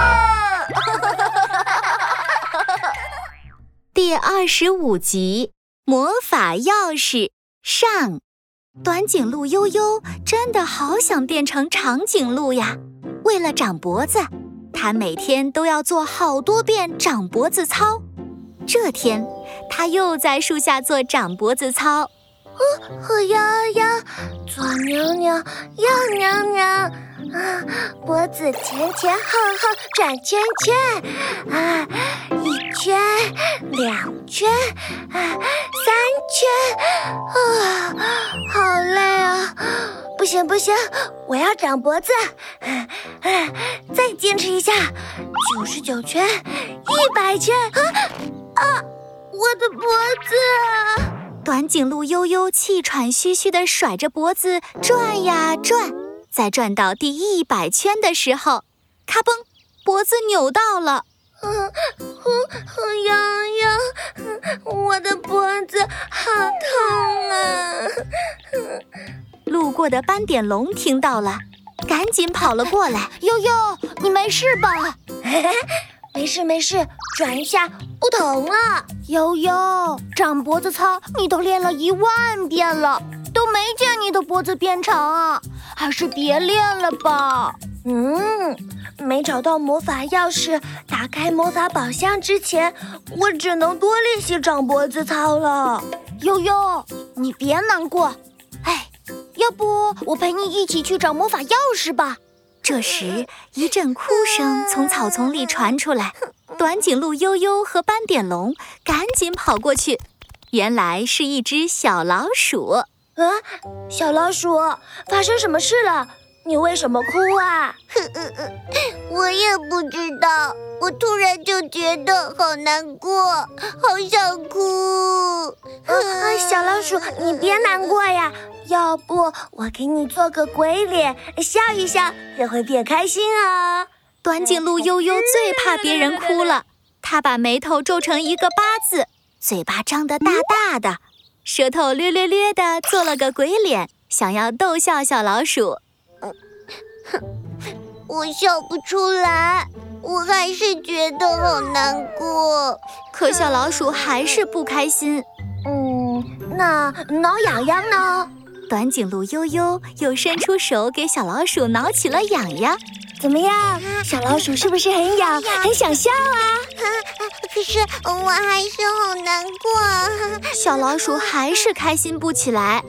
第二十五集《魔法钥匙》上，短颈鹿悠悠真的好想变成长颈鹿呀！为了长脖子，它每天都要做好多遍长脖子操。这天，它又在树下做长脖子操。哦，摇摇，左扭扭，右扭扭，啊，脖子前前后后转圈圈，啊，一圈，两圈，啊，三圈，啊，好累啊！不行不行，我要长脖子，啊，再坚持一下，九十九圈，一百圈，啊啊，我的脖子！短颈鹿悠悠气喘吁吁地甩着脖子转呀转，在转到第一百圈的时候，咔嘣，脖子扭到了。嗯，哼，瑶瑶，我的脖子好痛啊！路过的斑点龙听到了，赶紧跑了过来。悠悠，你没事吧？没事没事，转一下不疼了。悠悠，长脖子操你都练了一万遍了，都没见你的脖子变长啊，还是别练了吧。嗯，没找到魔法钥匙打开魔法宝箱之前，我只能多练习长脖子操了。悠悠，你别难过，哎，要不我陪你一起去找魔法钥匙吧。这时，一阵哭声从草丛里传出来，短颈鹿悠悠和斑点龙赶紧跑过去。原来是一只小老鼠。啊，小老鼠，发生什么事了？你为什么哭啊？我也不知道，我突然就觉得好难过，好想哭。啊，小老鼠，你别难过呀。要不我给你做个鬼脸，笑一笑也会变开心哦。短颈鹿悠悠最怕别人哭了，它把眉头皱成一个八字，嘴巴张得大大的，舌头略略略的做了个鬼脸，想要逗笑小老鼠。哼，我笑不出来，我还是觉得好难过。可小老鼠还是不开心。嗯，那挠痒痒呢？短颈鹿悠悠又伸出手给小老鼠挠起了痒痒，怎么样？小老鼠是不是很痒，很想笑啊？可是我还是好难过。小老鼠还是开心不起来。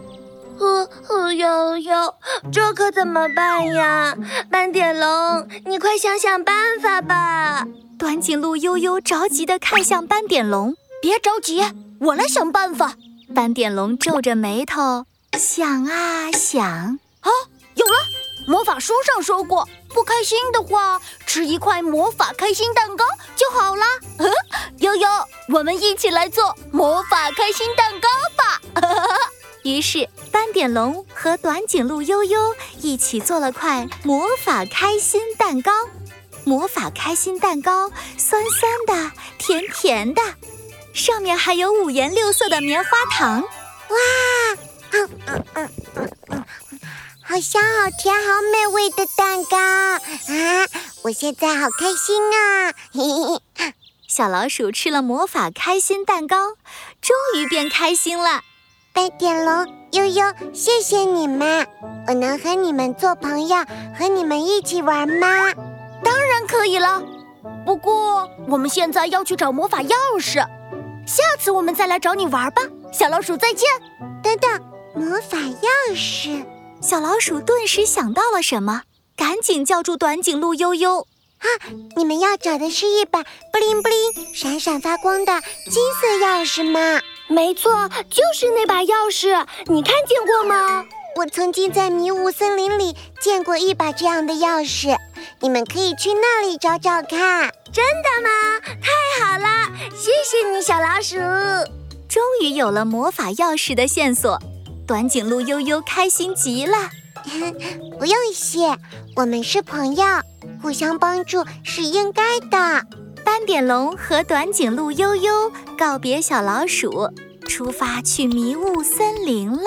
呵呵悠悠，这可怎么办呀？斑点龙，你快想想办法吧！短颈鹿悠悠着急地看向斑点龙，别着急，我来想办法。斑点龙皱着眉头。想啊想啊，有了！魔法书上说过，不开心的话，吃一块魔法开心蛋糕就好了。悠悠，我们一起来做魔法开心蛋糕吧！于是，斑点龙和短颈鹿悠悠一起做了块魔法开心蛋糕。魔法开心蛋糕酸酸的，甜甜的，上面还有五颜六色的棉花糖。哇！嗯嗯嗯，好香、好甜、好美味的蛋糕啊！我现在好开心啊！嘿嘿，小老鼠吃了魔法开心蛋糕，终于变开心了。斑点龙、悠悠，谢谢你们！我能和你们做朋友，和你们一起玩吗？当然可以了。不过我们现在要去找魔法钥匙，下次我们再来找你玩吧。小老鼠，再见！等等。魔法钥匙，小老鼠顿时想到了什么，赶紧叫住短颈鹿悠悠。啊，你们要找的是一把布灵布灵、闪闪发光的金色钥匙吗？没错，就是那把钥匙。你看见过吗？我曾经在迷雾森林里见过一把这样的钥匙。你们可以去那里找找看。真的吗？太好了，谢谢你，小老鼠。终于有了魔法钥匙的线索。短颈鹿悠悠开心极了，不用谢，我们是朋友，互相帮助是应该的。斑点龙和短颈鹿悠悠告别小老鼠，出发去迷雾森林了。